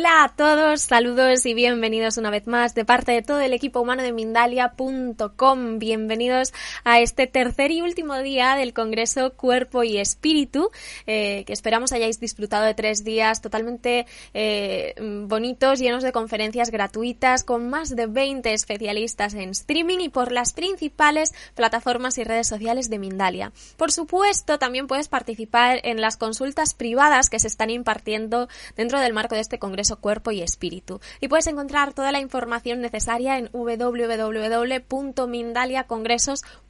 Hola a todos, saludos y bienvenidos una vez más de parte de todo el equipo humano de Mindalia.com. Bienvenidos a este tercer y último día del Congreso Cuerpo y Espíritu, eh, que esperamos hayáis disfrutado de tres días totalmente eh, bonitos, llenos de conferencias gratuitas, con más de 20 especialistas en streaming y por las principales plataformas y redes sociales de Mindalia. Por supuesto, también puedes participar en las consultas privadas que se están impartiendo dentro del marco de este Congreso Cuerpo y Espíritu. Y puedes encontrar toda la información necesaria en www.mindaliacongresos.com.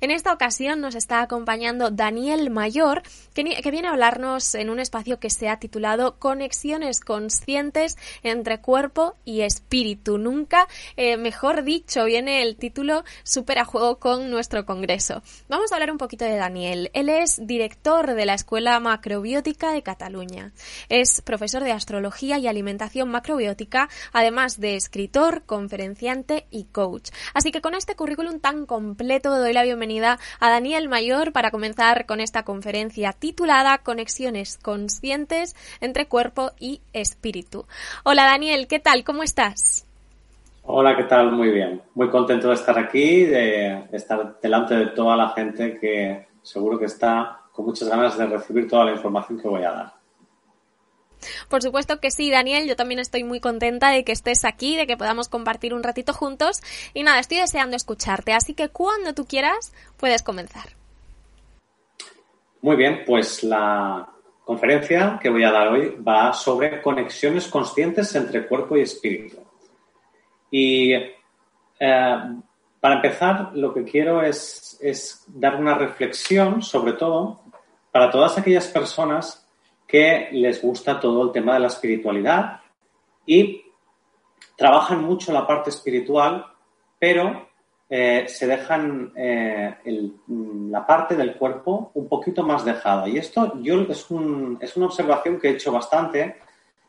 En esta ocasión nos está acompañando Daniel Mayor, que, viene a hablarnos en un espacio que se ha titulado Conexiones conscientes entre cuerpo y espíritu. Nunca, eh, mejor dicho, viene el título súper a juego con nuestro congreso. Vamos a hablar un poquito de Daniel. Él es director de la Escuela Macrobiótica de Cataluña. Es profesor de astrología y alimentación macrobiótica, además de escritor, conferenciante y coach. Así que con este currículum tan completo doy la bienvenida a Daniel Mayor para comenzar con esta conferencia titulada Conexiones conscientes entre cuerpo y espíritu. Hola Daniel, ¿qué tal? ¿Cómo estás? Hola, ¿qué tal? Muy bien. Muy contento de estar aquí, de estar delante de toda la gente que seguro que está con muchas ganas de recibir toda la información que voy a dar. Por supuesto que sí, Daniel. Yo también estoy muy contenta de que estés aquí, de que podamos compartir un ratito juntos. Y nada, estoy deseando escucharte. Así que cuando tú quieras, puedes comenzar. Muy bien, pues la conferencia que voy a dar hoy va sobre conexiones conscientes entre cuerpo y espíritu. Y eh, para empezar, lo que quiero es, es dar una reflexión, sobre todo, para todas aquellas personas que les gusta todo el tema de la espiritualidad y trabajan mucho la parte espiritual, pero eh, se dejan eh, el, la parte del cuerpo un poquito más dejada. Y esto yo es, un, es una observación que he hecho bastante.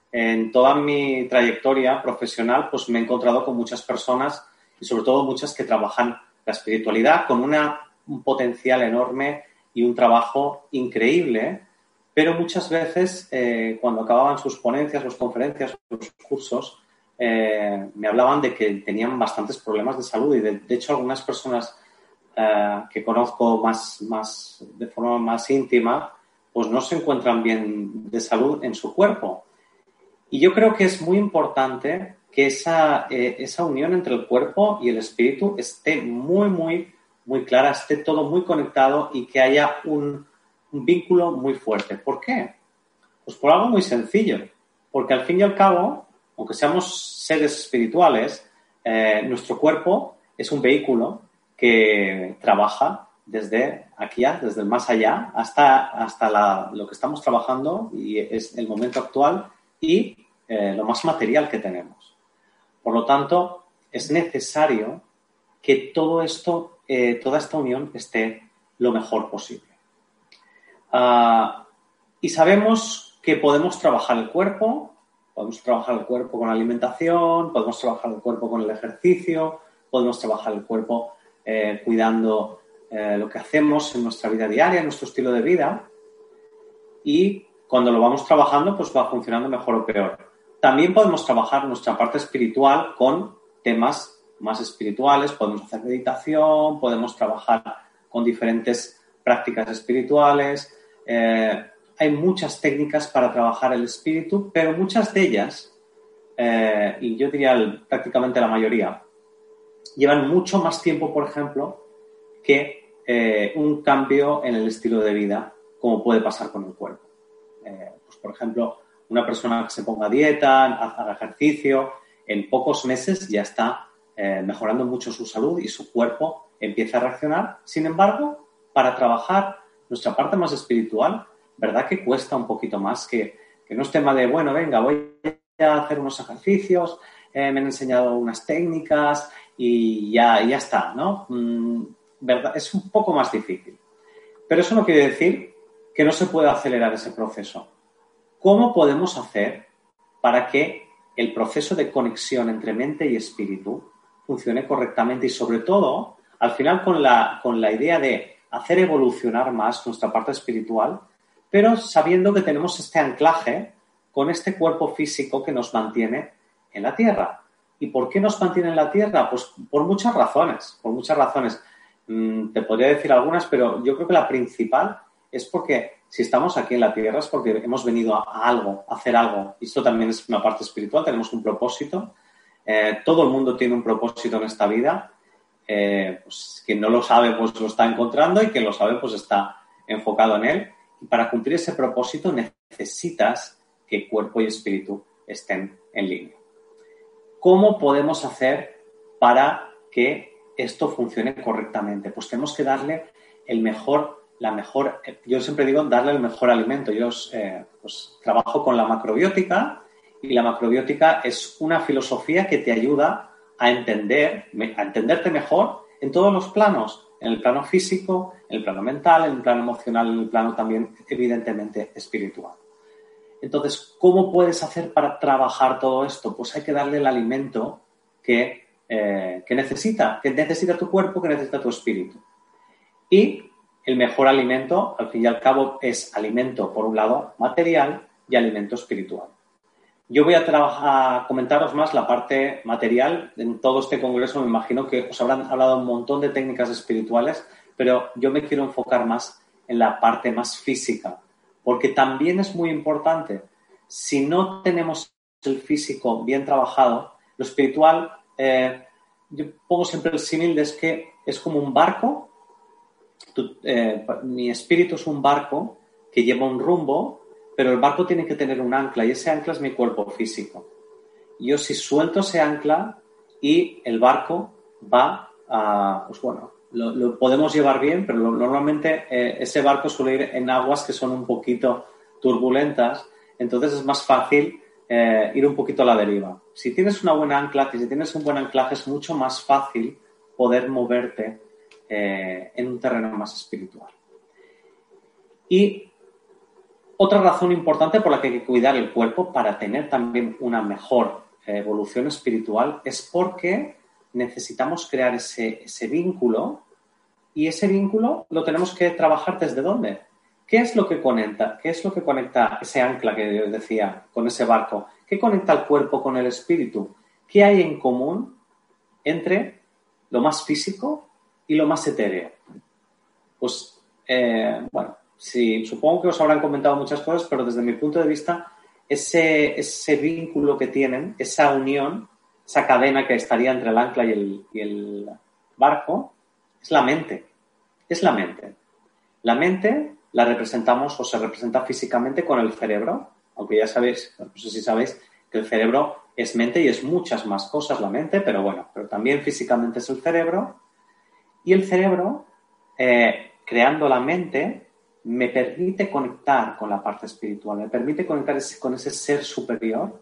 En toda mi trayectoria profesional, pues me he encontrado con muchas personas y sobre todo muchas que trabajan la espiritualidad con un potencial enorme y un trabajo increíble, pero muchas veces eh, cuando acababan sus ponencias, sus conferencias, sus cursos, eh, me hablaban de que tenían bastantes problemas de salud y de, de hecho algunas personas eh, que conozco más, más, de forma más íntima, pues no se encuentran bien de salud en su cuerpo. Y yo creo que es muy importante que esa, eh, esa unión entre el cuerpo y el espíritu esté muy, muy, muy clara, esté todo muy conectado y que haya un, un vínculo muy fuerte. ¿Por qué? Pues por algo muy sencillo. Porque al fin y al cabo, aunque seamos seres espirituales, eh, nuestro cuerpo es un vehículo que trabaja desde aquí, desde el más allá, hasta, hasta lo que estamos trabajando y es el momento actual y eh, lo más material que tenemos. Por lo tanto, es necesario que todo esto, eh, toda esta unión esté lo mejor posible. Uh, y sabemos que podemos trabajar el cuerpo, podemos trabajar el cuerpo con la alimentación, podemos trabajar el cuerpo con el ejercicio, podemos trabajar el cuerpo eh, cuidando eh, lo que hacemos en nuestra vida diaria, en nuestro estilo de vida. Y cuando lo vamos trabajando, pues va funcionando mejor o peor. También podemos trabajar nuestra parte espiritual con temas más espirituales, podemos hacer meditación, podemos trabajar con diferentes prácticas espirituales. Eh, hay muchas técnicas para trabajar el espíritu, pero muchas de ellas, eh, y yo diría prácticamente la mayoría, llevan mucho más tiempo, por ejemplo, que eh, un cambio en el estilo de vida, como puede pasar con el cuerpo. pues, por ejemplo, una persona que se ponga a dieta, haga ejercicio, en pocos meses ya está eh, mejorando mucho su salud y su cuerpo empieza a reaccionar. Sin embargo, para trabajar nuestra parte más espiritual, ¿verdad que cuesta un poquito más? Que, no es tema de, bueno, venga, voy a hacer unos ejercicios, eh, me han enseñado unas técnicas y ya, ya está, ¿no? Mm, ¿verdad? Es un poco más difícil. Pero eso no quiere decir que no se pueda acelerar ese proceso. ¿Cómo podemos hacer para que el proceso de conexión entre mente y espíritu funcione correctamente y sobre todo, al final con la, con la idea de hacer evolucionar más nuestra parte espiritual, pero sabiendo que tenemos este anclaje con este cuerpo físico que nos mantiene en la Tierra. ¿Y por qué nos mantiene en la Tierra? Pues por muchas razones, por muchas razones. Mm, te podría decir algunas, pero yo creo que la principal es porque si estamos aquí en la Tierra es porque hemos venido a, algo, a hacer algo. Y esto también es una parte espiritual, tenemos un propósito eh, todo el mundo tiene un propósito en esta vida. Eh, pues, quien no lo sabe, pues lo está encontrando y quien lo sabe, pues está enfocado en él. Y para cumplir ese propósito necesitas que cuerpo y espíritu estén en línea. ¿Cómo podemos hacer para que esto funcione correctamente? Pues tenemos que darle el mejor, la mejor, yo siempre digo darle el mejor alimento. Yo eh, pues, trabajo con la macrobiótica, y la macrobiótica es una filosofía que te ayuda a entender, a entenderte mejor en todos los planos, en el plano físico, en el plano mental, en el plano emocional, en el plano también evidentemente espiritual. Entonces, ¿cómo puedes hacer para trabajar todo esto? Pues hay que darle el alimento que, eh, que necesita, que necesita tu cuerpo, que necesita tu espíritu. Y el mejor alimento, al fin y al cabo, es alimento, por un lado, material y alimento espiritual. Yo voy a, trabajar, comentaros más la parte material. En todo este congreso me imagino que os habrán hablado un montón de técnicas espirituales, pero yo me quiero enfocar más en la parte más física, porque también es muy importante. Si no tenemos el físico bien trabajado, lo espiritual, eh, yo pongo siempre el símil de que es como un barco. Eh, mi espíritu es un barco que lleva un rumbo pero el barco tiene que tener un ancla y ese ancla es mi cuerpo físico. Yo si suelto ese ancla y el barco va a, pues bueno, lo, podemos llevar bien, pero normalmente eh, ese barco suele ir en aguas que son un poquito turbulentas, entonces es más fácil eh, ir un poquito a la deriva. Si tienes una buena ancla, si tienes un buen anclaje, es mucho más fácil poder moverte eh, en un terreno más espiritual. Y otra razón importante por la que hay que cuidar el cuerpo para tener también una mejor eh, evolución espiritual es porque necesitamos crear ese, vínculo y ese vínculo lo tenemos que trabajar desde dónde. ¿Qué es lo que conecta? ¿Qué es lo que conecta ese ancla que yo decía con ese barco? ¿Qué conecta el cuerpo con el espíritu? ¿Qué hay en común entre lo más físico y lo más etéreo? Pues, eh, bueno, sí, supongo que os habrán comentado muchas cosas, pero desde mi punto de vista, ese, vínculo que tienen, esa unión, esa cadena que estaría entre el ancla y el, y el barco, es la mente. Es la mente. La mente la representamos o se representa físicamente con el cerebro, aunque ya sabéis, no sé si sabéis, que el cerebro es mente y es muchas más cosas la mente, pero bueno, pero también físicamente es el cerebro. Y el cerebro, eh, creando la mente, me permite conectar con la parte espiritual, me permite conectar con ese ser superior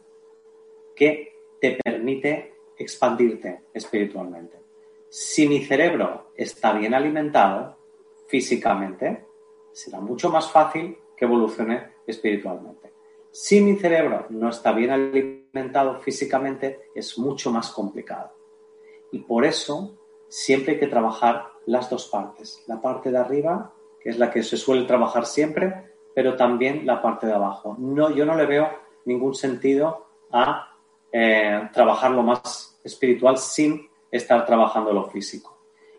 que te permite expandirte espiritualmente. Si mi cerebro está bien alimentado físicamente, será mucho más fácil que evolucione espiritualmente. Si mi cerebro no está bien alimentado físicamente, es mucho más complicado. Y por eso siempre hay que trabajar las dos partes. La parte de arriba, que es la que se suele trabajar siempre, pero también la parte de abajo. No, yo no le veo ningún sentido a eh, trabajar lo más espiritual sin estar trabajando lo físico.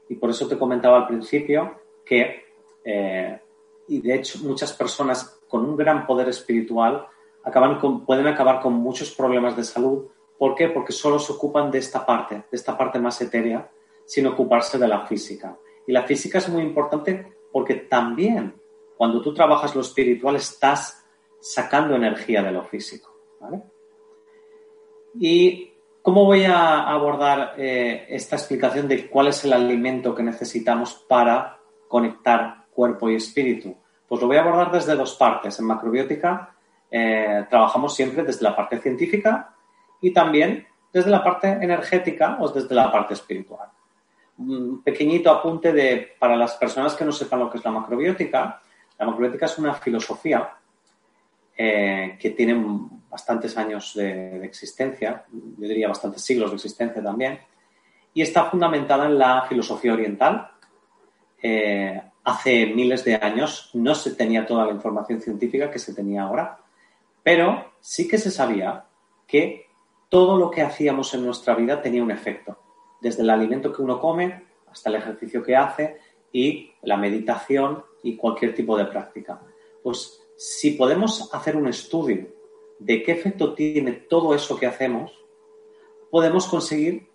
Y por eso te comentaba al principio que, eh, y de hecho muchas personas con un gran poder espiritual acaban pueden acabar con muchos problemas de salud. ¿Por qué? Porque solo se ocupan de esta parte, de esta parte más etérea, sin ocuparse de la física. Y la física es muy importante porque también cuando tú trabajas lo espiritual estás sacando energía de lo físico. ¿Y cómo voy a abordar eh, esta explicación de cuál es el alimento que necesitamos para conectar cuerpo y espíritu? Pues lo voy a abordar desde dos partes. En macrobiótica eh, trabajamos siempre desde la parte científica y también desde la parte energética o desde la parte espiritual. Un pequeñito apunte de, para las personas que no sepan lo que es la macrobiótica. La macrobiótica es una filosofía eh, que tiene bastantes años de, existencia, yo diría bastantes siglos de existencia también, y está fundamentada en la filosofía oriental. Eh, hace miles de años no se tenía toda la información científica que se tenía ahora pero sí que se sabía que todo lo que hacíamos en nuestra vida tenía un efecto, desde el alimento que uno come hasta el ejercicio que hace y la meditación y cualquier tipo de práctica. Pues si podemos hacer un estudio de qué efecto tiene todo eso que hacemos, podemos conseguir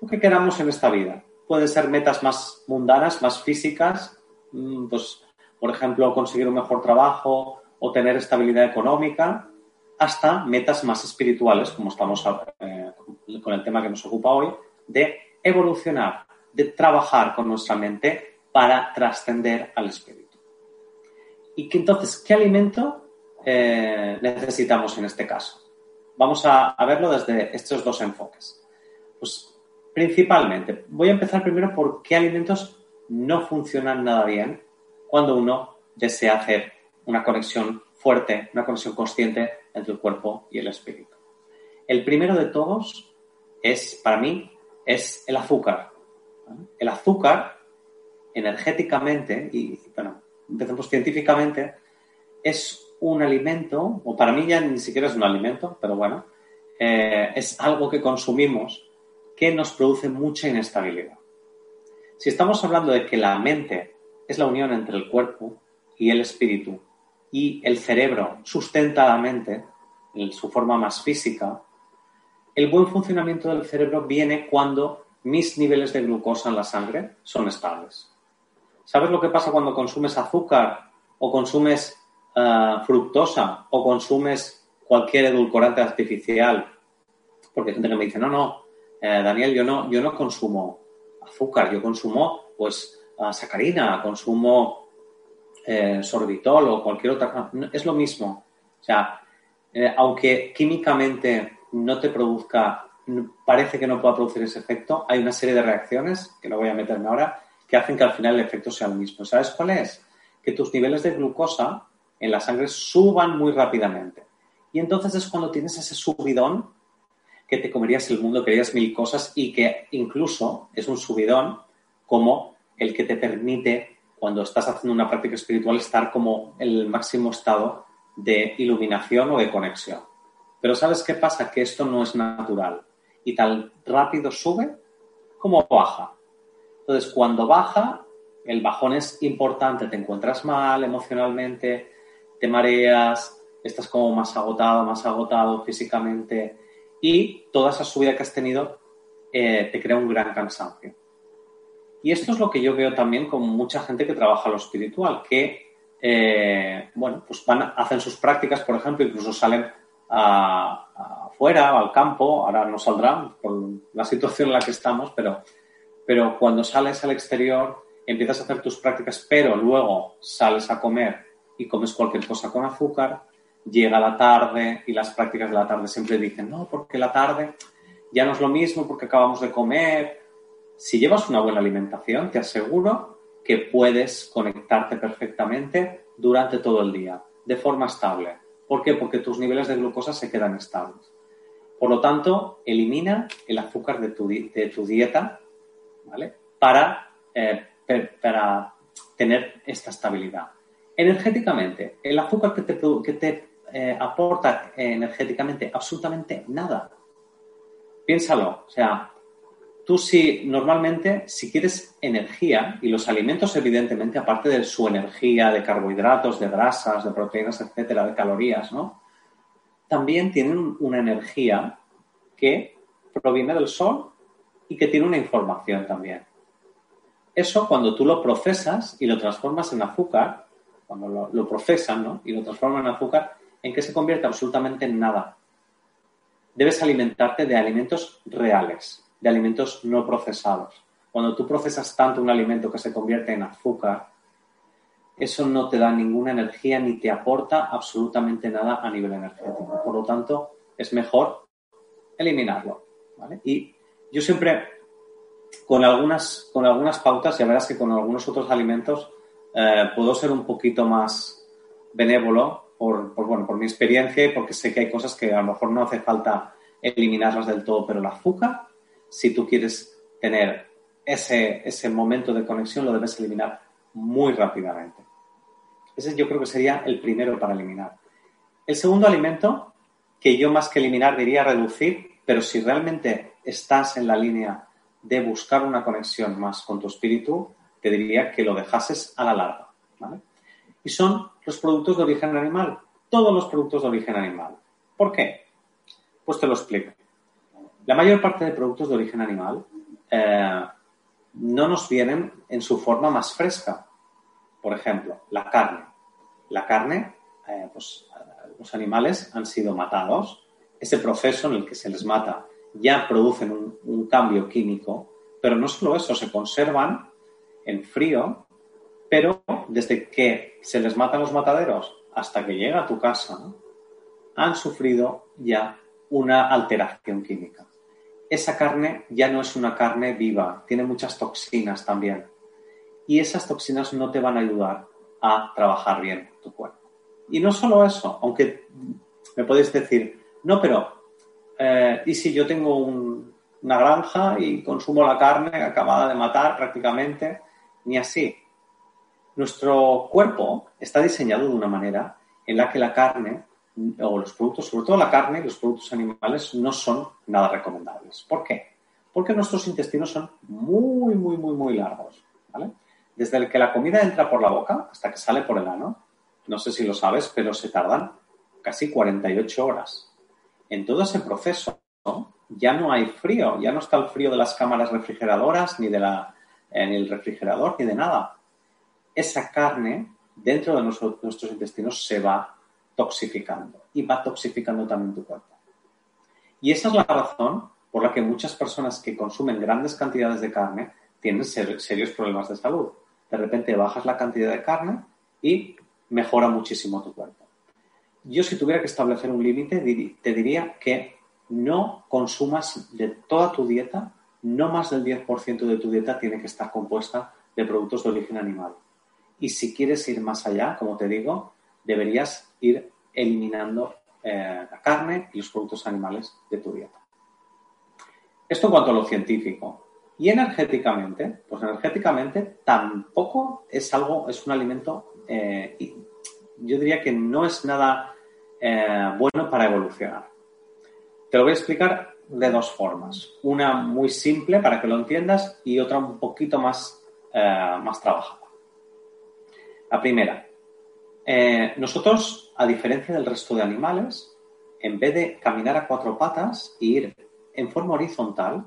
lo que queramos en esta vida. Pueden ser metas más mundanas, más físicas, mm, pues, por ejemplo, conseguir un mejor trabajo o tener estabilidad económica, hasta metas más espirituales, como estamos eh, con el tema que nos ocupa hoy, de evolucionar, de trabajar con nuestra mente para trascender al espíritu. Y que entonces, ¿qué alimento eh, necesitamos en este caso? Vamos a, a verlo desde estos dos enfoques. Pues principalmente, voy a empezar primero por qué alimentos no funcionan nada bien cuando uno desea hacer una conexión fuerte, una conexión consciente entre el cuerpo y el espíritu. El primero de todos es, para mí, es el azúcar. El azúcar, energéticamente, y bueno, empecemos científicamente, es un alimento, o para mí ya ni siquiera es un alimento, pero bueno, eh, es algo que consumimos que nos produce mucha inestabilidad. Si estamos hablando de que la mente es la unión entre el cuerpo y el espíritu, y el cerebro sustenta la mente en su forma más física, el buen funcionamiento del cerebro viene cuando mis niveles de glucosa en la sangre son estables. ¿Sabes lo que pasa cuando consumes azúcar o consumes eh, fructosa o consumes cualquier edulcorante artificial? Porque hay gente que me dice, no, no, eh, Daniel, yo no, yo no consumo azúcar, yo consumo pues uh, sacarina, consumo eh, sorbitol o cualquier otra es lo mismo. O sea, eh, aunque químicamente no te produzca, parece que no pueda producir ese efecto, hay una serie de reacciones, que no voy a meterme ahora, que hacen que al final el efecto sea el mismo. ¿Sabes cuál es? Que tus niveles de glucosa en la sangre suban muy rápidamente. Y entonces es cuando tienes ese subidón que te comerías el mundo, querías mil cosas y que incluso es un subidón como el que te permite cuando estás haciendo una práctica espiritual, estar como en el máximo estado de iluminación o de conexión. Pero ¿sabes qué pasa? Que esto no es natural. Y tan rápido sube como baja. Entonces, cuando baja, el bajón es importante. Te encuentras mal emocionalmente, te mareas, estás como más agotado, más agotado físicamente. Y toda esa subida que has tenido eh, te crea un gran cansancio. Y esto es lo que yo veo también con mucha gente que trabaja lo espiritual, que, eh, bueno, pues van, hacen sus prácticas, por ejemplo, incluso salen afuera, al campo, ahora no saldrán por la situación en la que estamos, pero, pero cuando sales al exterior, empiezas a hacer tus prácticas, pero luego sales a comer y comes cualquier cosa con azúcar, llega la tarde y las prácticas de la tarde siempre dicen, no, porque la tarde ya no es lo mismo porque acabamos de comer, si llevas una buena alimentación, te aseguro que puedes conectarte perfectamente durante todo el día, de forma estable. ¿Por qué? Porque tus niveles de glucosa se quedan estables. Por lo tanto, elimina el azúcar de tu, dieta ¿vale? Para, eh, para tener esta estabilidad. Energéticamente, el azúcar que te, que te eh, aporta energéticamente absolutamente nada. Piénsalo, o sea, tú si normalmente, si quieres energía, y los alimentos evidentemente, aparte de su energía de carbohidratos, de grasas, de proteínas, etcétera, de calorías, ¿no? También tienen una energía que proviene del sol y que tiene una información también. Eso cuando tú lo procesas y lo transformas en azúcar, cuando lo, lo procesan ¿no? y lo transforman en azúcar, ¿en qué se convierte? Absolutamente en nada. Debes alimentarte de alimentos reales, de alimentos no procesados. Cuando tú procesas tanto un alimento que se convierte en azúcar, eso no te da ninguna energía ni te aporta absolutamente nada a nivel energético. Por lo tanto, es mejor eliminarlo. Y yo siempre, con algunas, con algunas pautas, ya verás que con algunos otros alimentos eh, puedo ser un poquito más benévolo por, por, bueno, por mi experiencia y porque sé que hay cosas que a lo mejor no hace falta eliminarlas del todo, pero el azúcar, si tú quieres tener ese, ese momento de conexión, lo debes eliminar muy rápidamente. Ese yo creo que sería el primero para eliminar. El segundo alimento, que yo más que eliminar diría reducir, pero si realmente estás en la línea de buscar una conexión más con tu espíritu, te diría que lo dejases a la larga. Y son los productos de origen animal, todos los productos de origen animal. ¿Por qué? Pues te lo explico. La mayor parte de productos de origen animal eh, no nos vienen en su forma más fresca. Por ejemplo, la carne. La carne, eh, pues los animales han sido matados. Ese proceso en el que se les mata ya producen un, cambio químico, pero no solo eso, se conservan en frío, pero desde que se les matan los mataderos hasta que llega a tu casa, han sufrido ya una alteración química. Esa carne ya no es una carne viva, tiene muchas toxinas también. Y esas toxinas no te van a ayudar a trabajar bien tu cuerpo. Y no solo eso, aunque me podéis decir, no, pero eh, ¿y si yo tengo un, una granja y consumo la carne acabada de matar prácticamente? Ni así. Nuestro cuerpo está diseñado de una manera en la que la carne o los productos, sobre todo la carne los productos animales, no son nada recomendables. ¿Por qué? Porque nuestros intestinos son muy, muy, muy, muy largos. ¿vale? Desde el que la comida entra por la boca hasta que sale por el ano, no sé si lo sabes, pero se tardan casi 48 horas. En todo ese proceso ¿no? ya no hay frío, ya no está el frío de las cámaras refrigeradoras, ni, de la, ni el refrigerador, ni de nada. Esa carne dentro de nuestro, nuestros intestinos se va toxificando y va toxificando también tu cuerpo. Y esa es la razón por la que muchas personas que consumen grandes cantidades de carne tienen ser, serios problemas de salud. De repente bajas la cantidad de carne y mejora muchísimo tu cuerpo. Yo si tuviera que establecer un límite, te diría que no consumas de toda tu dieta, no más del 10% de tu dieta tiene que estar compuesta de productos de origen animal. Y si quieres ir más allá, como te digo, deberías ir eliminando eh, la carne y los productos animales de tu dieta. Esto en cuanto a lo científico. Y energéticamente, pues energéticamente tampoco es algo, es un alimento, eh, yo diría que no es nada eh, bueno para evolucionar. Te lo voy a explicar de dos formas. Una muy simple para que lo entiendas y otra un poquito más, más trabajada. La primera, eh, nosotros, a diferencia del resto de animales, en vez de caminar a cuatro patas e ir en forma horizontal,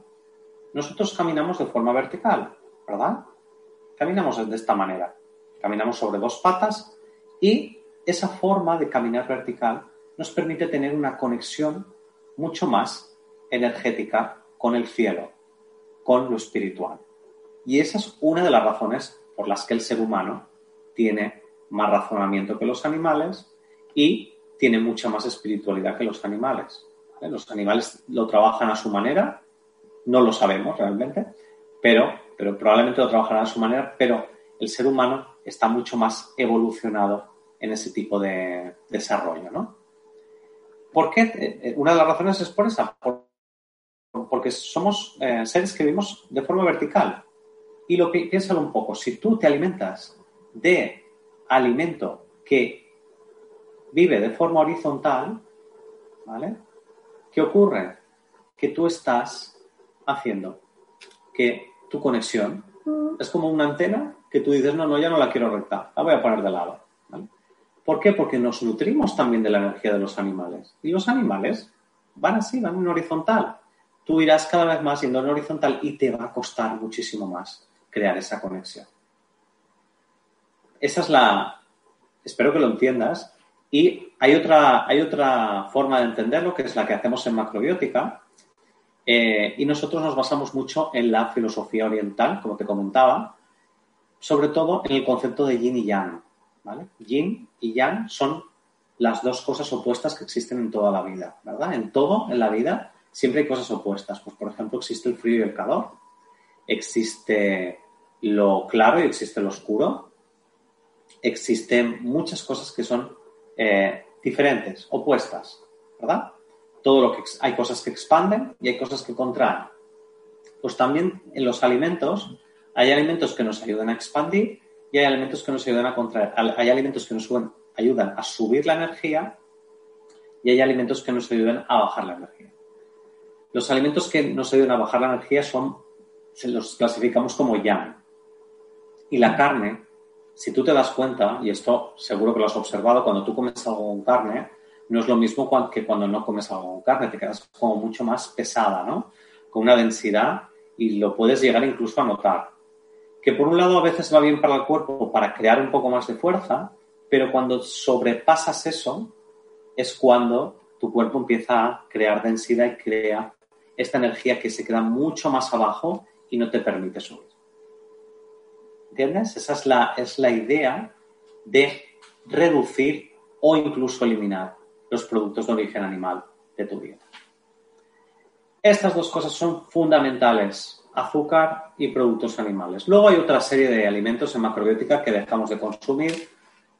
nosotros caminamos de forma vertical, ¿verdad? Caminamos de esta manera. Caminamos sobre dos patas y esa forma de caminar vertical nos permite tener una conexión mucho más energética con el cielo, con lo espiritual. Y esa es una de las razones por las que el ser humano tiene más razonamiento que los animales y tiene mucha más espiritualidad que los animales. ¿vale? Los animales lo trabajan a su manera, no lo sabemos realmente, pero, probablemente lo trabajarán a su manera, pero el ser humano está mucho más evolucionado en ese tipo de desarrollo, ¿no? ¿Por qué? Una de las razones es por esa, por, porque somos eh, seres que vivimos de forma vertical. Y lo pi- piénsalo un poco, si tú te alimentas de alimento que vive de forma horizontal, ¿vale? ¿Qué ocurre? Que tú estás haciendo que tu conexión es como una antena que tú dices, no, no, ya no la quiero recta, la voy a poner de lado. ¿vale? ¿Por qué? Porque nos nutrimos también de la energía de los animales. Y los animales van así, van en horizontal. Tú irás cada vez más yendo en horizontal y te va a costar muchísimo más crear esa conexión. Esa es la... Espero que lo entiendas. Y hay otra, hay otra forma de entenderlo, que es la que hacemos en macrobiótica. Eh, y nosotros nos basamos mucho en la filosofía oriental, como te comentaba, sobre todo en el concepto de yin y yang. ¿vale? Yin y yang son las dos cosas opuestas que existen en toda la vida, ¿verdad? En todo, en la vida, siempre hay cosas opuestas. Pues, por ejemplo, existe el frío y el calor, existe lo claro y existe lo oscuro, existen muchas cosas que son eh, diferentes, opuestas, ¿verdad? Todo lo que hay cosas que expanden y hay cosas que contraen. Pues también en los alimentos hay alimentos que nos ayudan a expandir y hay alimentos que nos ayudan a contraer. Hay alimentos que nos suben- ayudan a subir la energía y hay alimentos que nos ayudan a bajar la energía. Los alimentos que nos ayudan a bajar la energía son, se los clasificamos como yang. Y la carne, si tú te das cuenta, y esto seguro que lo has observado, cuando tú comes algo con carne, no es lo mismo que cuando no comes algo con carne, te quedas como mucho más pesada, ¿no? Con una densidad y lo puedes llegar incluso a notar. Que por un lado a veces va bien para el cuerpo para crear un poco más de fuerza, pero cuando sobrepasas eso es cuando tu cuerpo empieza a crear densidad y crea esta energía que se queda mucho más abajo y no te permite subir. ¿Entiendes? Esa es la, es la idea de reducir o incluso eliminar los productos de origen animal de tu dieta. Estas dos cosas son fundamentales, azúcar y productos animales. Luego hay otra serie de alimentos en macrobiótica que dejamos de consumir.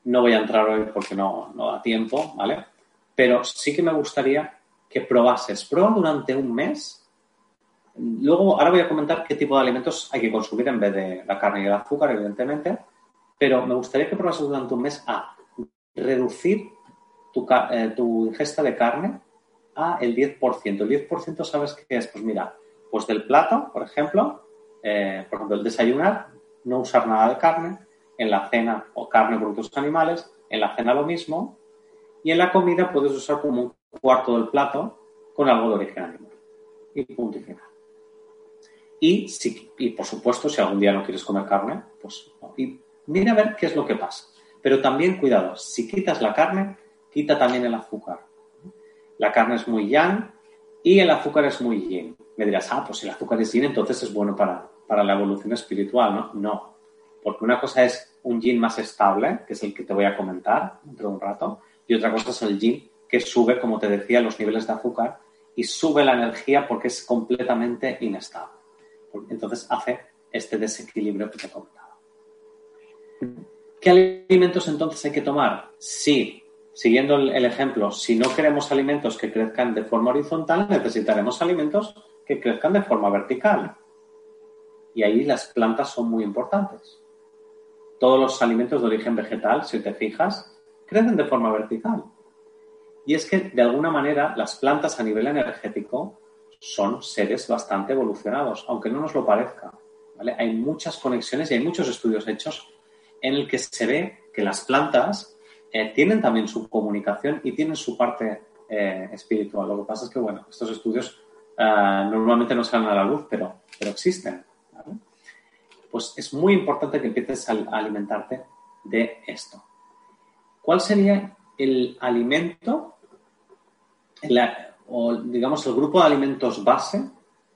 No voy a entrar hoy porque no, no da tiempo, ¿vale? Pero sí que me gustaría que probases. Prueba durante un mes. Luego, ahora voy a comentar qué tipo de alimentos hay que consumir en vez de la carne y el azúcar, evidentemente. Pero me gustaría que probases durante un mes a reducir tu, eh, ingesta de carne a el 10%. El 10% sabes qué es, pues mira, pues del plato, por ejemplo, eh, por ejemplo, el desayunar, no usar nada de carne, en la cena o carne, productos animales, en la cena lo mismo, y en la comida puedes usar como un cuarto del plato con algo de origen animal. Y punto y final. Y, si, por supuesto, si algún día no quieres comer carne, pues no. Y mira a ver qué es lo que pasa. Pero también cuidado, si quitas la carne, quita también el azúcar. La carne es muy yang y el azúcar es muy yin. Me dirás, ah, pues si el azúcar es yin, entonces es bueno para, para la evolución espiritual, ¿no? No, porque una cosa es un yin más estable, que es el que te voy a comentar dentro de un rato, y otra cosa es el yin que sube, como te decía, los niveles de azúcar y sube la energía porque es completamente inestable. Entonces hace este desequilibrio que te comentaba. ¿Qué alimentos entonces hay que tomar? Sí, siguiendo el, ejemplo, si no queremos alimentos que crezcan de forma horizontal, necesitaremos alimentos que crezcan de forma vertical. Y ahí las plantas son muy importantes. Todos los alimentos de origen vegetal, si te fijas, crecen de forma vertical. Y es que, de alguna manera, las plantas a nivel energético son seres bastante evolucionados, aunque no nos lo parezca. Hay muchas conexiones y hay muchos estudios hechos en el que se ve que las plantas eh, tienen también su comunicación y tienen su parte eh, espiritual. Lo que pasa es que, bueno, estos estudios eh, normalmente no salen a la luz, pero, pero existen. Pues es muy importante que empieces a, alimentarte de esto. ¿Cuál sería el alimento o digamos el grupo de alimentos base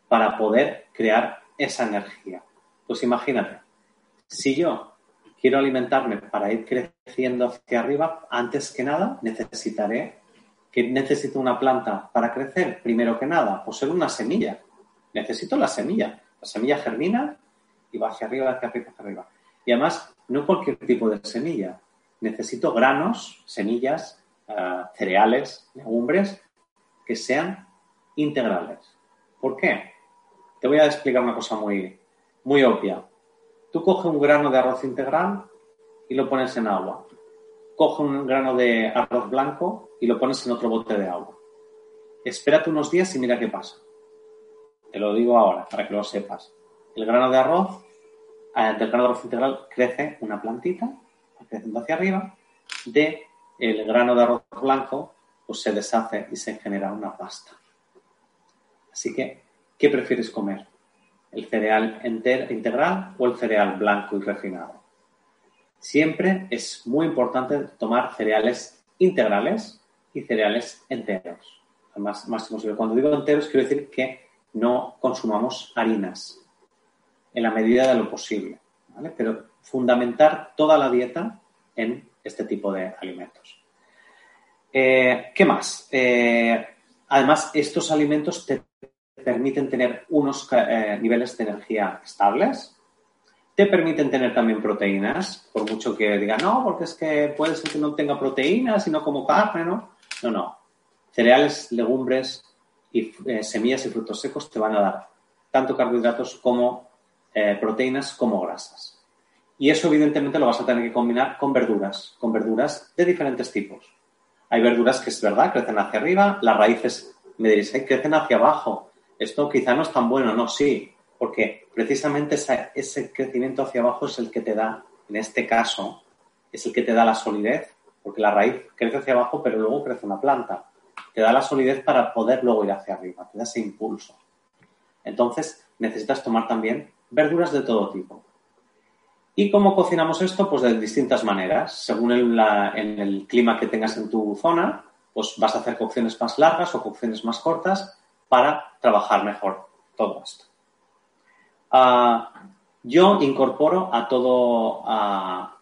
para poder crear esa energía? Pues imagínate, si yo quiero alimentarme para ir creciendo hacia arriba, antes que nada necesitaré que necesito una planta para crecer, primero que nada, pues ser una semilla. Necesito la semilla. La semilla germina y va hacia arriba, hacia arriba, hacia arriba. Y además, no cualquier tipo de semilla. Necesito granos, semillas, uh, cereales, legumbres que sean integrales. ¿Por qué? Te voy a explicar una cosa muy, muy obvia. Tú coge un grano de arroz integral y lo pones en agua. Coge un grano de arroz blanco y lo pones en otro bote de agua. Espérate unos días y mira qué pasa. Te lo digo ahora para que lo sepas. El grano de arroz, eh, del grano de arroz integral crece una plantita, creciendo hacia arriba, de el grano de arroz blanco, pues se deshace y se genera una pasta. Así que, ¿qué prefieres comer? ¿El cereal integral o el cereal blanco y refinado? Siempre es muy importante tomar cereales integrales y cereales enteros. Además, máximo Cuando digo enteros, quiero decir que no consumamos harinas en la medida de lo posible. Pero fundamentar toda la dieta en este tipo de alimentos. Eh, ¿Qué más? Eh, además, estos alimentos te permiten tener unos eh, niveles de energía estables, te permiten tener también proteínas, por mucho que digan, no, porque es que puede ser que no tenga proteínas y no como carne, ¿no? No, no. Cereales, legumbres y semillas y frutos secos te van a dar tanto carbohidratos como proteínas como grasas. Y eso evidentemente lo vas a tener que combinar con verduras, con verduras de diferentes tipos. Hay verduras que es verdad, crecen hacia arriba, las raíces, me diréis, crecen hacia abajo. Esto quizá no es tan bueno, no, sí, porque precisamente ese crecimiento hacia abajo es el que te da, en este caso, es el que te da la solidez, porque la raíz crece hacia abajo, pero luego crece una planta. Te da la solidez para poder luego ir hacia arriba, te da ese impulso. Entonces, necesitas tomar también verduras de todo tipo. ¿Y cómo cocinamos esto? Pues de distintas maneras. Según el, clima que tengas en tu zona, pues vas a hacer cocciones más largas o cocciones más cortas para trabajar mejor todo esto. Ah, yo incorporo a todo, a,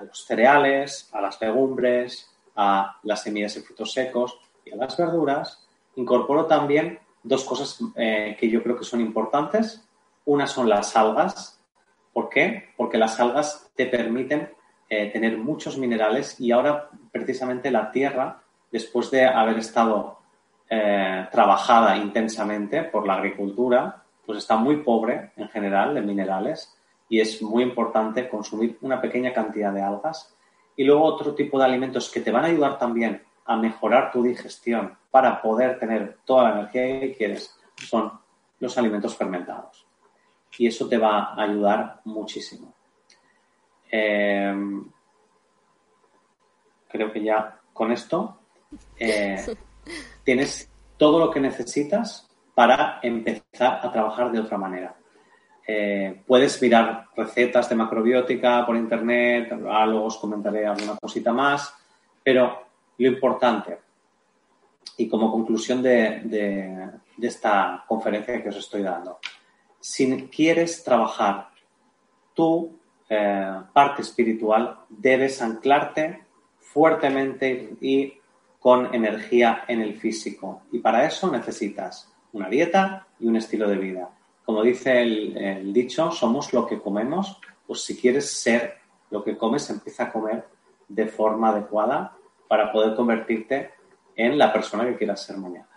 los cereales, a las legumbres, a las semillas y frutos secos y a las verduras, incorporo también dos cosas eh, que yo creo que son importantes. Una son las algas, ¿Por qué? Porque las algas te permiten eh, tener muchos minerales y ahora precisamente la tierra, después de haber estado eh, trabajada intensamente por la agricultura, pues está muy pobre en general de minerales y es muy importante consumir una pequeña cantidad de algas. Y luego otro tipo de alimentos que te van a ayudar también a mejorar tu digestión para poder tener toda la energía que quieres son los alimentos fermentados y eso te va a ayudar muchísimo. Eh, creo que ya con esto eh, tienes todo lo que necesitas para empezar a trabajar de otra manera. Eh, puedes mirar recetas de macrobiótica por internet, luego os comentaré alguna cosita más, pero lo importante, y como conclusión de esta conferencia que os estoy dando, si quieres trabajar tu eh, parte espiritual, debes anclarte fuertemente y con energía en el físico. Y para eso necesitas una dieta y un estilo de vida. Como dice el, el dicho, somos lo que comemos, pues si quieres ser lo que comes, empieza a comer de forma adecuada para poder convertirte en la persona que quieras ser mañana.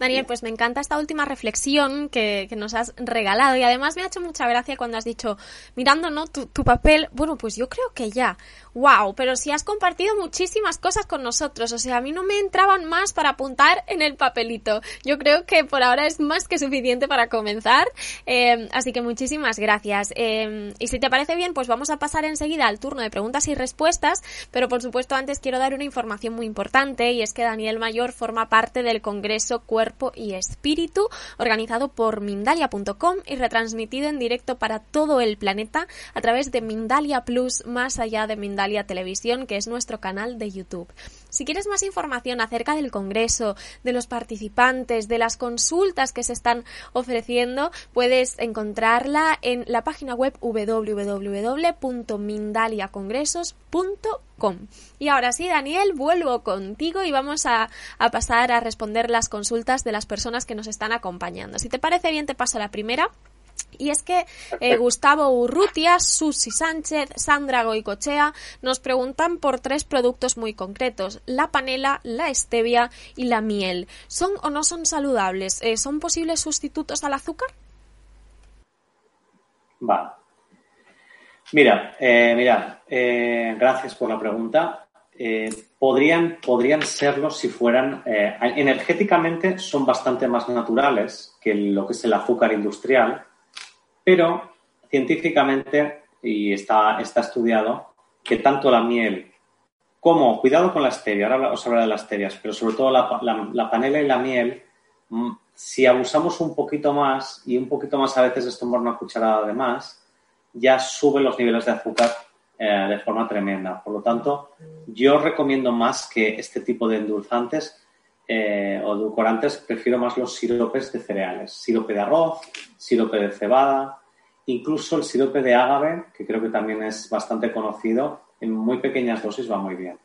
Daniel, pues me encanta esta última reflexión que, nos has regalado y además me ha hecho mucha gracia cuando has dicho, mirando ¿no? tu, tu papel, bueno, pues yo creo que ya, wow, pero si has compartido muchísimas cosas con nosotros, o sea, a mí no me entraban más para apuntar en el papelito. Yo creo que por ahora es más que suficiente para comenzar, eh, así que muchísimas gracias. Eh, y si te parece bien, pues vamos a pasar enseguida al turno de preguntas y respuestas, pero por supuesto antes quiero dar una información muy importante y es que Daniel Mayor forma parte del Congreso Cuerpo y Espíritu, organizado por Mindalia.com y retransmitido en directo para todo el planeta a través de Mindalia Plus, más allá de Mindalia Televisión, que es nuestro canal de YouTube. Si quieres más información acerca del Congreso, de los participantes, de las consultas que se están ofreciendo, puedes encontrarla en la página web www.mindaliacongresos.com. Y ahora sí, Daniel, vuelvo contigo y vamos a, pasar a responder las consultas de las personas que nos están acompañando. Si te parece bien, te paso la primera. Y es que eh, Gustavo Urrutia, Susi Sánchez, Sandra Goicochea nos preguntan por tres productos muy concretos, la panela, la stevia y la miel. ¿Son o no son saludables? Eh, ¿Son posibles sustitutos al azúcar? Vale. Mira, eh, mira, gracias por la pregunta. Eh, podrían, podrían serlo si fueran, eh, energéticamente son bastante más naturales que lo que es el azúcar industrial, pero científicamente, y está, está estudiado, que tanto la miel como, cuidado con la stevia, ahora os hablaré de las stevias, pero sobre todo la, la, la panela y la miel, mm, si abusamos un poquito más, y un poquito más a veces es tomar una cucharada de más, ya suben los niveles de azúcar eh, de forma tremenda. Por lo tanto, yo recomiendo más que este tipo de endulzantes eh, o edulcorantes, prefiero más los siropes de cereales. Sirope de arroz, sirope de cebada, incluso el sirope de ágave, que creo que también es bastante conocido, en muy pequeñas dosis va muy bien.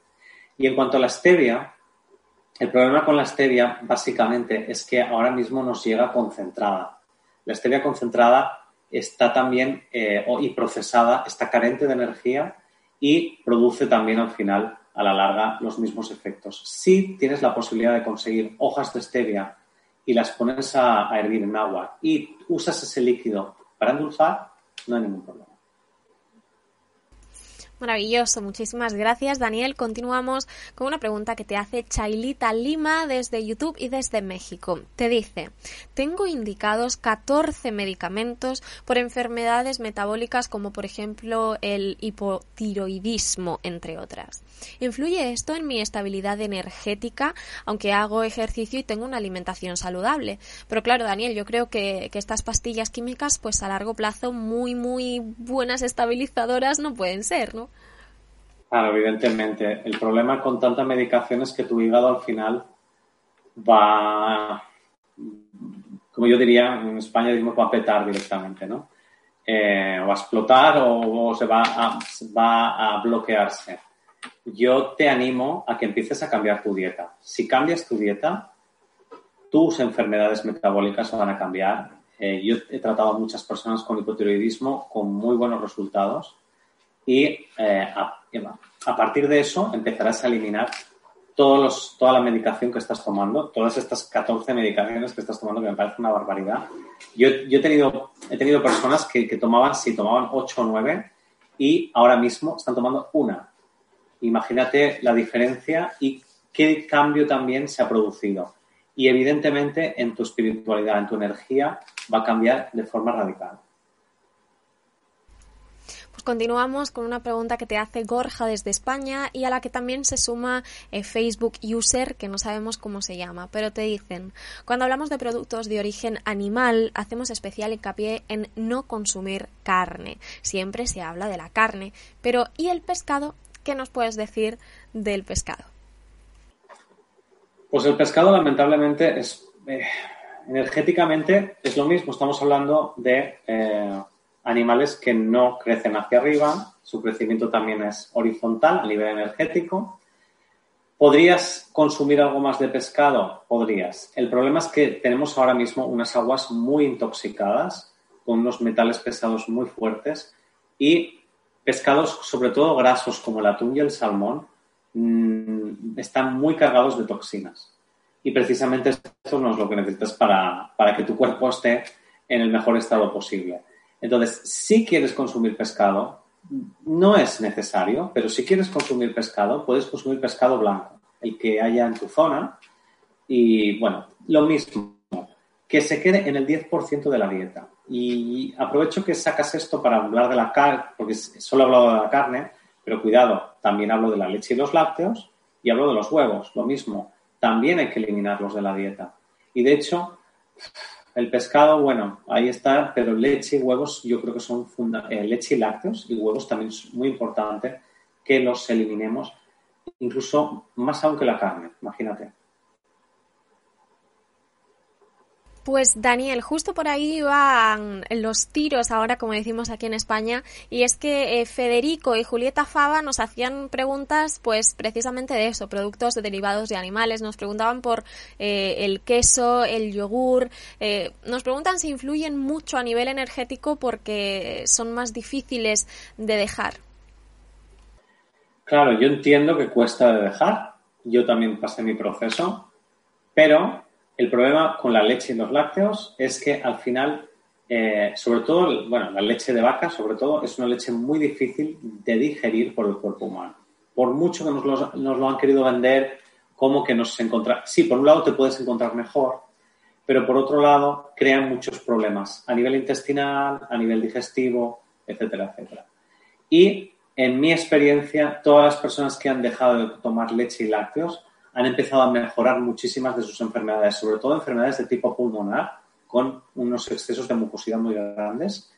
Y en cuanto a la stevia, el problema con la stevia básicamente es que ahora mismo nos llega concentrada. La stevia concentrada está también eh, y procesada, está carente de energía y produce también al final, a la larga, los mismos efectos. Si tienes la posibilidad de conseguir hojas de stevia y las pones a, a hervir en agua y usas ese líquido para endulzar, no hay ningún problema. Maravilloso, muchísimas gracias Daniel. Continuamos con una pregunta que te hace Chailita Lima desde YouTube y desde México. Te dice, tengo indicados 14 medicamentos por enfermedades metabólicas como por ejemplo el hipotiroidismo, entre otras. ¿Influye esto en mi estabilidad energética, aunque hago ejercicio y tengo una alimentación saludable? Pero claro, Daniel, yo creo que, que estas pastillas químicas pues a largo plazo muy, muy buenas estabilizadoras no pueden ser, ¿no? Claro, evidentemente. El problema con tanta medicación es que tu hígado al final va, como yo diría, en España decimos va a petar directamente, ¿no? Eh, va a explotar o, o se va a, va a bloquearse. Yo te animo a que empieces a cambiar tu dieta. Si cambias tu dieta, tus enfermedades metabólicas van a cambiar. Eh, yo he tratado a muchas personas con hipotiroidismo con muy buenos resultados y eh, a, partir de eso empezarás a eliminar todos los, toda la medicación que estás tomando, todas estas 14 medicaciones que estás tomando, que me parece una barbaridad. Yo, he, tenido, personas que, tomaban, sí, tomaban 8 o 9 y ahora mismo están tomando una. Imagínate la diferencia y qué cambio también se ha producido. Y evidentemente en tu espiritualidad, en tu energía, va a cambiar de forma radical. Continuamos con una pregunta que te hace Gorja desde España y a la que también se suma eh, Facebook User, que no sabemos cómo se llama, pero te dicen, cuando hablamos de productos de origen animal, hacemos especial hincapié en no consumir carne. Siempre se habla de la carne, pero ¿y el pescado? ¿Qué nos puedes decir del pescado? Pues el pescado lamentablemente es eh, energéticamente es lo mismo. Estamos hablando de eh, animales que no crecen hacia arriba, su crecimiento también es horizontal a nivel energético. ¿Podrías consumir algo más de pescado? Podrías. El problema es que tenemos ahora mismo unas aguas muy intoxicadas, con unos metales pesados muy fuertes y pescados, sobre todo grasos como el atún y el salmón, mmm, están muy cargados de toxinas. Y precisamente esto no es lo que necesitas para, para que tu cuerpo esté en el mejor estado posible. Entonces, si quieres consumir pescado, no es necesario, pero si quieres consumir pescado, puedes consumir pescado blanco, el que haya en tu zona. Y bueno, lo mismo, que se quede en el 10% de la dieta. Y aprovecho que sacas esto para hablar de la carne, porque solo he hablado de la carne, pero cuidado, también hablo de la leche y los lácteos y hablo de los huevos, lo mismo. También hay que eliminarlos de la dieta. Y de hecho, el pescado, bueno, ahí está, pero leche y huevos yo creo que son eh, leche y lácteos y huevos también es muy importante que los eliminemos, incluso más aún que la carne, imagínate. Pues Daniel, justo por ahí van los tiros ahora, como decimos aquí en España, y es que eh, Federico y Julieta Fava nos hacían preguntas, pues precisamente de eso, productos derivados de animales. Nos preguntaban por eh, el queso, el yogur. Eh, nos preguntan si influyen mucho a nivel energético porque son más difíciles de dejar. Claro, yo entiendo que cuesta de dejar. Yo también pasé mi proceso, pero el problema con la leche y los lácteos es que al final eh, sobre todo, bueno, la leche de vaca, sobre todo, es una leche muy difícil de digerir por el cuerpo humano. Por mucho que nos lo, han querido vender como que nos encontramos. Sí, por un lado te puedes encontrar mejor, pero por otro lado crean muchos problemas a nivel intestinal, a nivel digestivo, etcétera, etcétera. Y en mi experiencia, todas las personas que han dejado de tomar leche y lácteos han empezado a mejorar muchísimas de sus enfermedades, sobre todo enfermedades de tipo pulmonar, con unos excesos de mucosidad muy grandes.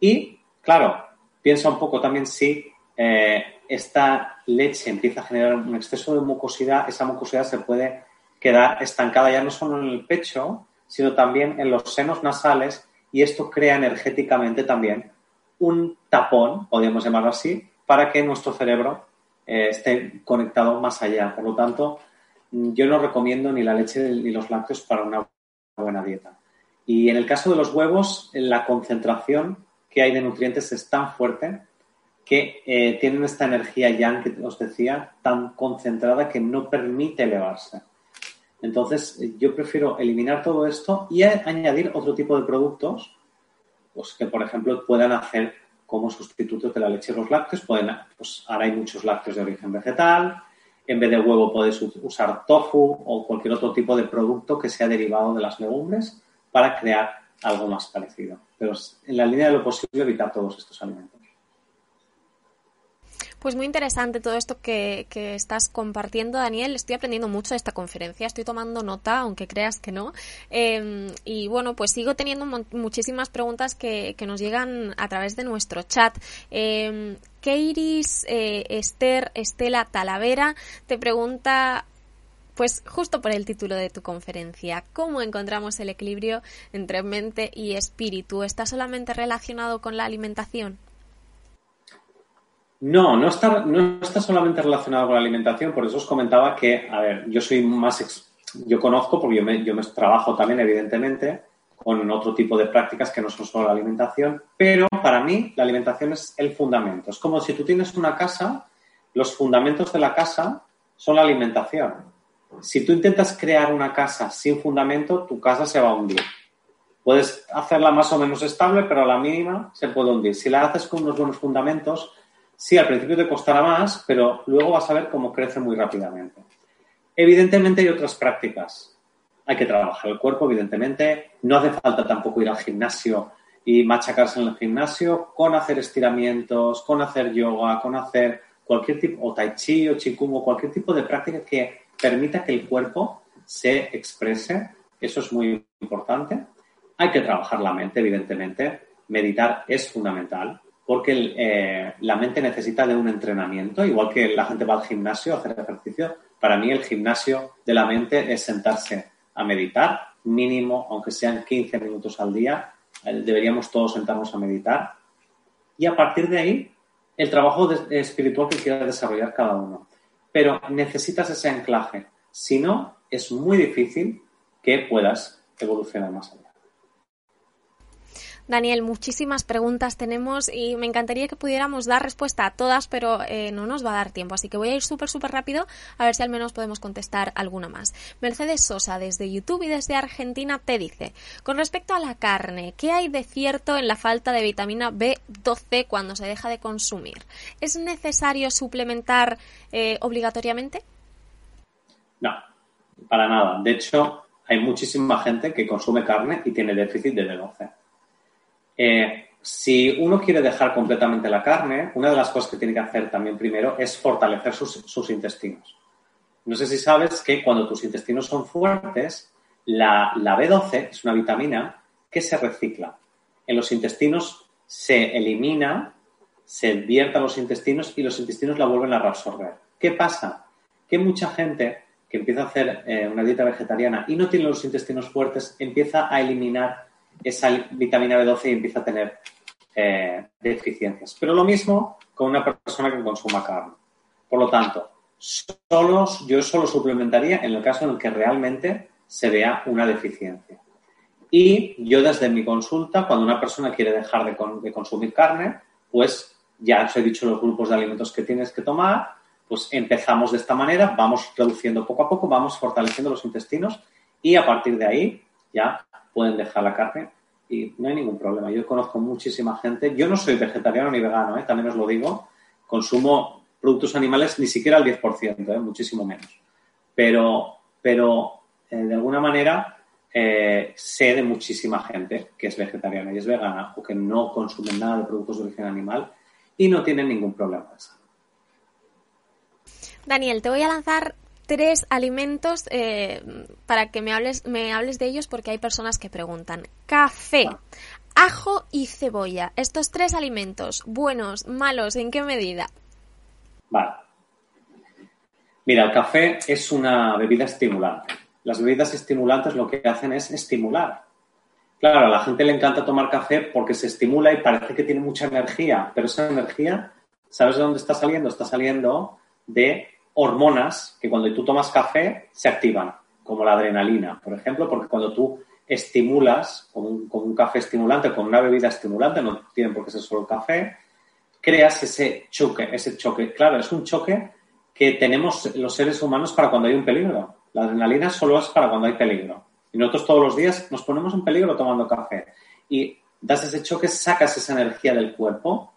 Y, claro, piensa un poco también si eh, esta leche empieza a generar un exceso de mucosidad, esa mucosidad se puede quedar estancada ya no solo en el pecho, sino también en los senos nasales y esto crea energéticamente también un tapón, podríamos llamarlo así, para que nuestro cerebro eh, esté conectado más allá. Por lo tanto, yo no recomiendo ni la leche ni los lácteos para una buena dieta. Y en el caso de los huevos, la concentración que hay de nutrientes es tan fuerte que eh, tienen esta energía yang que os decía, tan concentrada que no permite elevarse. Entonces, yo prefiero eliminar todo esto y añadir otro tipo de productos, pues que por ejemplo puedan hacer como sustitutos de la leche y los lácteos. Pueden, pues ahora hay muchos lácteos de origen vegetal. En vez de huevo puedes usar tofu o cualquier otro tipo de producto que sea derivado de las legumbres para crear algo más parecido. Pero en la línea de lo posible evitar todos estos alimentos. Pues muy interesante todo esto que, estás compartiendo, Daniel. Estoy aprendiendo mucho de esta conferencia, estoy tomando nota, aunque creas que no. Em, y bueno, pues sigo teniendo muchísimas preguntas que, nos llegan a través de nuestro chat. Eh, Keiris Esther Estela Talavera te pregunta pues justo por el título de tu conferencia, ¿cómo encontramos el equilibrio entre mente y espíritu? ¿Está solamente relacionado con la alimentación? No, no está, no está solamente relacionado con la alimentación, por eso os comentaba que, a ver, yo soy más, yo conozco, porque yo me, yo me trabajo también, evidentemente, con otro tipo de prácticas que no son solo la alimentación, pero para mí la alimentación es el fundamento. Es como si tú tienes una casa, los fundamentos de la casa son la alimentación. Si tú intentas crear una casa sin fundamento, tu casa se va a hundir. Puedes hacerla más o menos estable, pero a la mínima se puede hundir. Si la haces con unos buenos fundamentos, Sí, al principio te costará más, pero luego vas a ver cómo crece muy rápidamente. Evidentemente hay otras prácticas. Hay que trabajar el cuerpo, evidentemente. No hace falta tampoco ir al gimnasio y machacarse en el gimnasio con hacer estiramientos, con hacer yoga, con hacer cualquier tipo, o tai chi o o cualquier tipo de práctica que permita que el cuerpo se exprese. Eso es muy importante. Hay que trabajar la mente, evidentemente. Meditar es fundamental porque eh, la mente necesita de un entrenamiento, igual que la gente va al gimnasio a hacer ejercicio. Para mí el gimnasio de la mente es sentarse a meditar, mínimo, aunque sean 15 minutos al día, eh, deberíamos todos sentarnos a meditar. Y a partir de ahí, el trabajo espiritual que quiera desarrollar cada uno. Pero necesitas ese anclaje. Si no, es muy difícil que puedas evolucionar más allá. Daniel, muchísimas preguntas tenemos y me encantaría que pudiéramos dar respuesta a todas, pero eh, no nos va a dar tiempo. Así que voy a ir súper, súper rápido a ver si al menos podemos contestar alguna más. Mercedes Sosa, desde YouTube y desde Argentina, te dice, con respecto a la carne, ¿qué hay de cierto en la falta de vitamina B12 cuando se deja de consumir? ¿Es necesario suplementar eh, obligatoriamente? No, para nada. De hecho, hay muchísima gente que consume carne y tiene déficit de B12. Eh, si uno quiere dejar completamente la carne, una de las cosas que tiene que hacer también primero es fortalecer sus, intestinos. No sé si sabes que cuando tus intestinos son fuertes, la, B12 es una vitamina que se recicla. En los intestinos se elimina, se vierte a los intestinos y los intestinos la vuelven a reabsorber. ¿Qué pasa? Que mucha gente que empieza a hacer eh, una dieta vegetariana y no tiene los intestinos fuertes empieza a eliminar esa vitamina B12 y empieza a tener eh, deficiencias. Pero lo mismo con una persona que consuma carne. Por lo tanto, solo, yo solo suplementaría en el caso en el que realmente se vea una deficiencia. Y yo desde mi consulta, cuando una persona quiere dejar de, consumir carne, pues ya os he dicho los grupos de alimentos que tienes que tomar, pues empezamos de esta manera, vamos reduciendo poco a poco, vamos fortaleciendo los intestinos y a partir de ahí ya pueden dejar la carne y no hay ningún problema. Yo conozco muchísima gente. Yo no soy vegetariano ni vegano, ¿eh? también os lo digo. Consumo productos animales ni siquiera al 10%, ¿eh? muchísimo menos. Pero, pero eh, de alguna manera eh, sé de muchísima gente que es vegetariana y es vegana o que no consume nada de productos de origen animal y no tienen ningún problema de salud. Daniel, te voy a lanzar tres alimentos eh, para que me hables, me hables de ellos porque hay personas que preguntan. Café, ajo y cebolla. Estos tres alimentos, buenos, malos, ¿en qué medida? Vale. Mira, el café es una bebida estimulante. Las bebidas estimulantes lo que hacen es estimular. Claro, a la gente le encanta tomar café porque se estimula y parece que tiene mucha energía, pero esa energía, ¿sabes de dónde está saliendo? Está saliendo de hormonas que cuando tú tomas café se activan, como la adrenalina, por ejemplo, porque cuando tú estimulas con un, café estimulante, con una bebida estimulante, no tiene por qué ser solo café, creas ese choque, ese choque. Claro, es un choque que tenemos los seres humanos para cuando hay un peligro. La adrenalina solo es para cuando hay peligro. Y nosotros todos los días nos ponemos en peligro tomando café. Y das ese choque, sacas esa energía del cuerpo,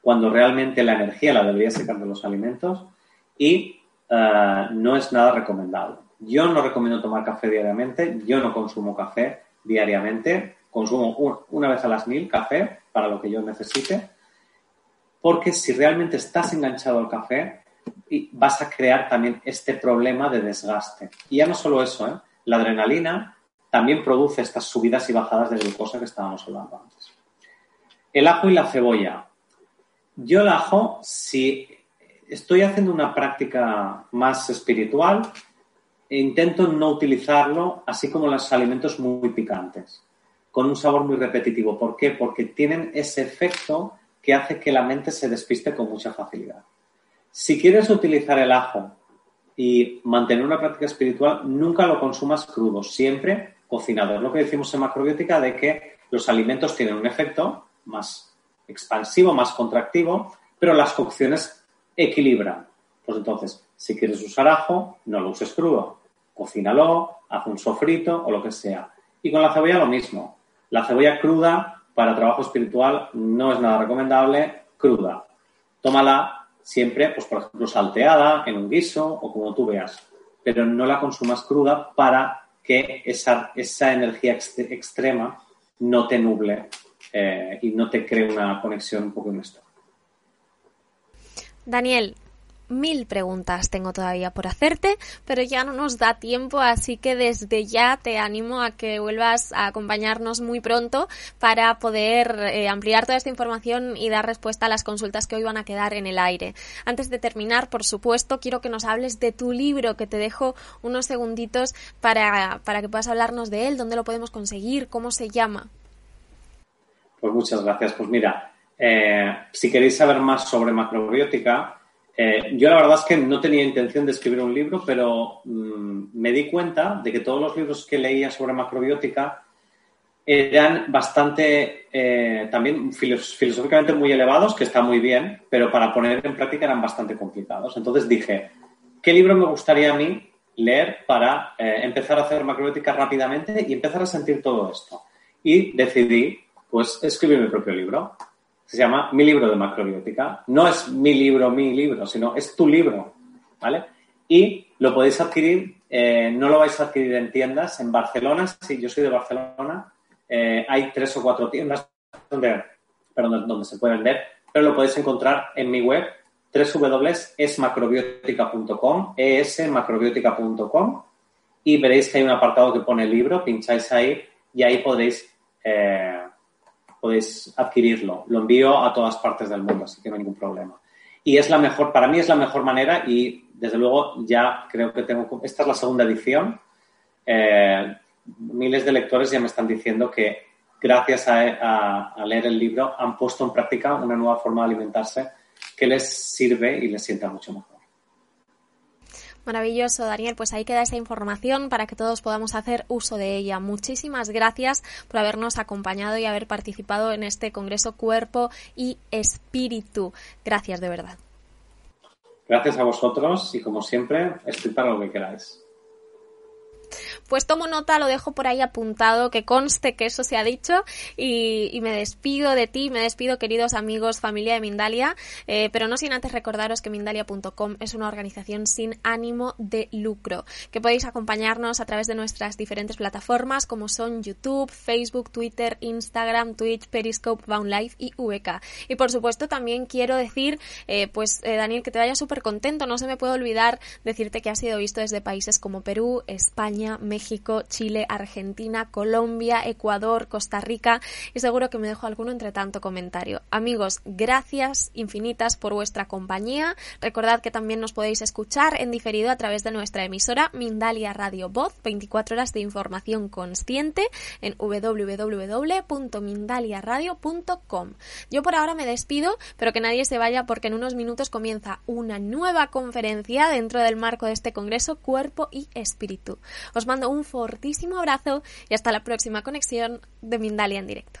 cuando realmente la energía la debería sacar de los alimentos, y eh, no es nada recomendable. Yo no recomiendo tomar café diariamente, yo no consumo café diariamente, consumo una vez a las mil café para lo que yo necesite, porque si realmente estás enganchado al café, vas a crear también este problema de desgaste. Y ya no solo eso, ¿eh? la adrenalina también produce estas subidas y bajadas de glucosa que estábamos hablando antes. El ajo y la cebolla. Yo el ajo, si estoy haciendo una práctica más espiritual, e intento no utilizarlo así como los alimentos muy picantes, con un sabor muy repetitivo. ¿Por qué? Porque tienen ese efecto que hace que la mente se despiste con mucha facilidad. Si quieres utilizar el ajo y mantener una práctica espiritual, nunca lo consumas crudo, siempre cocinado. Es lo que decimos en macrobiótica de que los alimentos tienen un efecto más expansivo, más contractivo, pero las cocciones equilibran. Pues entonces, si quieres usar ajo, no lo uses crudo. Cocínalo, haz un sofrito o lo que sea. Y con la cebolla lo mismo. La cebolla cruda para trabajo espiritual no es nada recomendable, cruda. Tómala siempre, pues por ejemplo, salteada, en un guiso o como tú veas, pero no la consumas cruda para que esa, esa energía extrema no te nuble eh, y no te cree una conexión un poco inestable. Daniel, mil preguntas tengo todavía por hacerte, pero ya no nos da tiempo, así que desde ya te animo a que vuelvas a acompañarnos muy pronto para poder eh, ampliar toda esta información y dar respuesta a las consultas que hoy van a quedar en el aire. Antes de terminar, por supuesto, quiero que nos hables de tu libro, que te dejo unos segunditos para, para que puedas hablarnos de él, dónde lo podemos conseguir, cómo se llama. Pues muchas gracias. Pues mira, eh, si queréis saber más sobre macrobiótica, eh, yo la verdad es que no tenía intención de escribir un libro, pero mm, me di cuenta de que todos los libros que leía sobre macrobiótica eran bastante eh, también filosóficamente muy elevados, que está muy bien, pero para poner en práctica eran bastante complicados. Entonces dije, ¿qué libro me gustaría a mí leer para empezar a hacer macrobiótica rápidamente y empezar a sentir todo esto? Y decidí, pues, escribir mi propio libro se llama Mi libro de macrobiótica. No es mi libro, mi libro, sino es tu libro, ¿vale? Y lo podéis adquirir, eh, no lo vais a adquirir en tiendas, en Barcelona, sí, yo soy de Barcelona, eh, hay tres o cuatro tiendas donde, se puede vender, pero lo podéis encontrar en mi web www.esmacrobiótica.com, esmacrobiótica.com y veréis que hay un apartado que pone libro, pincháis ahí y ahí podréis eh, podéis adquirirlo. Lo envío a todas partes del mundo, así que no hay ningún problema. Y es la mejor, para mí es la mejor manera y desde luego ya creo que tengo, esta es la segunda edición. Eh, miles de lectores ya me están diciendo que gracias a, leer el libro han puesto en práctica una nueva forma de alimentarse que les sirve y les sienta mucho mejor. Maravilloso, Daniel. Pues ahí queda esa información para que todos podamos hacer uso de ella. Muchísimas gracias por habernos acompañado y haber participado en este Congreso Cuerpo y Espíritu. Gracias de verdad. Gracias a vosotros y como siempre, estoy para lo que queráis. Pues tomo nota, lo dejo por ahí apuntado, que conste que eso se ha dicho y, me despido de ti, me despido queridos amigos, familia de Mindalia, eh, pero no sin antes recordaros que Mindalia.com es una organización sin ánimo de lucro, que podéis acompañarnos a través de nuestras diferentes plataformas como son YouTube, Facebook, Twitter, Instagram, Twitch, Periscope, Bound Live y VK. Y por supuesto también quiero decir, eh, pues eh, Daniel, que te vaya súper contento, no se me puede olvidar decirte que ha sido visto desde países como Perú, México, Chile, Argentina, Colombia, Ecuador, Costa Rica y seguro que me dejo alguno entre tanto comentario. Amigos, gracias infinitas por vuestra compañía. Recordad que también nos podéis escuchar en diferido a través de nuestra emisora Mindalia Radio Voz, 24 horas de información consciente en www.mindaliaradio.com. Yo por ahora me despido, pero que nadie se vaya porque en unos minutos comienza una nueva conferencia dentro del marco de este congreso Cuerpo y Espíritu. Os mando un fortísimo abrazo y hasta la próxima conexión de Mindalia en directo.